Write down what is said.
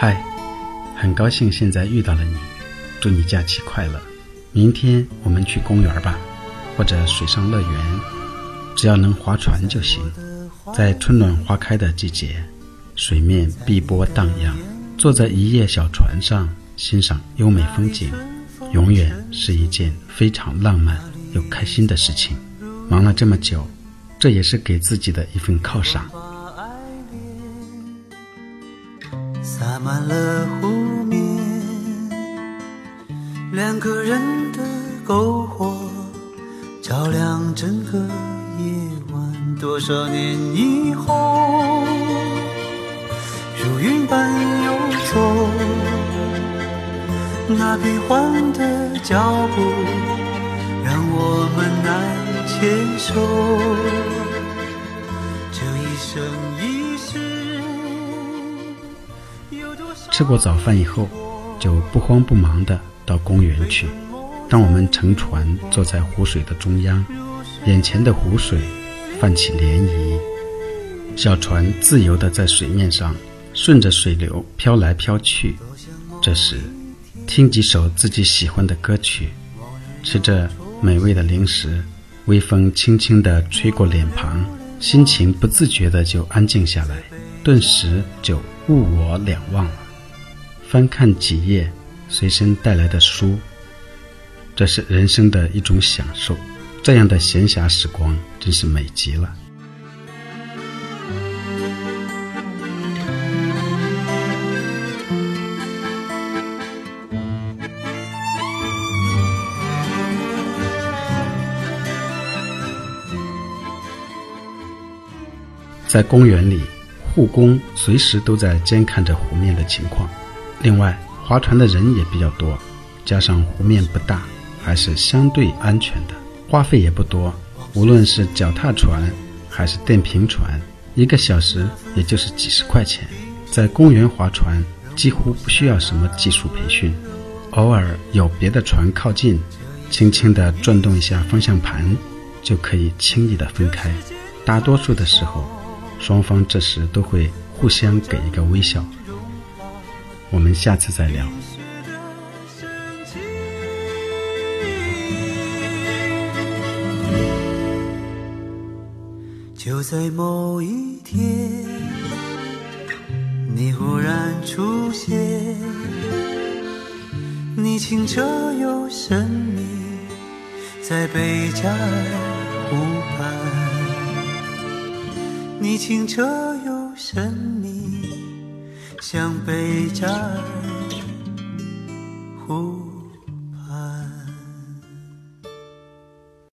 嗨，很高兴现在遇到了你，祝你假期快乐。明天我们去公园吧，或者水上乐园，只要能划船就行。在春暖花开的季节，水面碧波荡漾，坐在一叶小船上欣赏优美风景，永远是一件非常浪漫又开心的事情。忙了这么久，这也是给自己的一份犒赏。了湖面，两个人的篝火照亮整个夜晚。多少年以后，如云般游走，那变幻的脚步让我们难牵手。这一生吃过早饭以后，就不慌不忙地到公园去。当我们乘船坐在湖水的中央，眼前的湖水泛起涟漪，小船自由地在水面上顺着水流飘来飘去。这时，听几首自己喜欢的歌曲，吃着美味的零食，微风轻轻地吹过脸庞，心情不自觉地就安静下来，顿时就物我两忘了。翻看几页随身带来的书，这是人生的一种享受。这样的闲暇时光真是美极了。在公园里，护工随时都在监看着湖面的情况。另外，划船的人也比较多，加上湖面不大，还是相对安全的，花费也不多。无论是脚踏船还是电瓶船，一个小时也就是几十块钱。在公园划船几乎不需要什么技术培训，偶尔有别的船靠近，轻轻地转动一下方向盘，就可以轻易地分开。大多数的时候，双方这时都会互相给一个微笑。我们下次再聊。就在某一天，你忽然出现，你清澈又神秘，在贝加尔湖畔。你清澈又神秘，像贝加尔湖。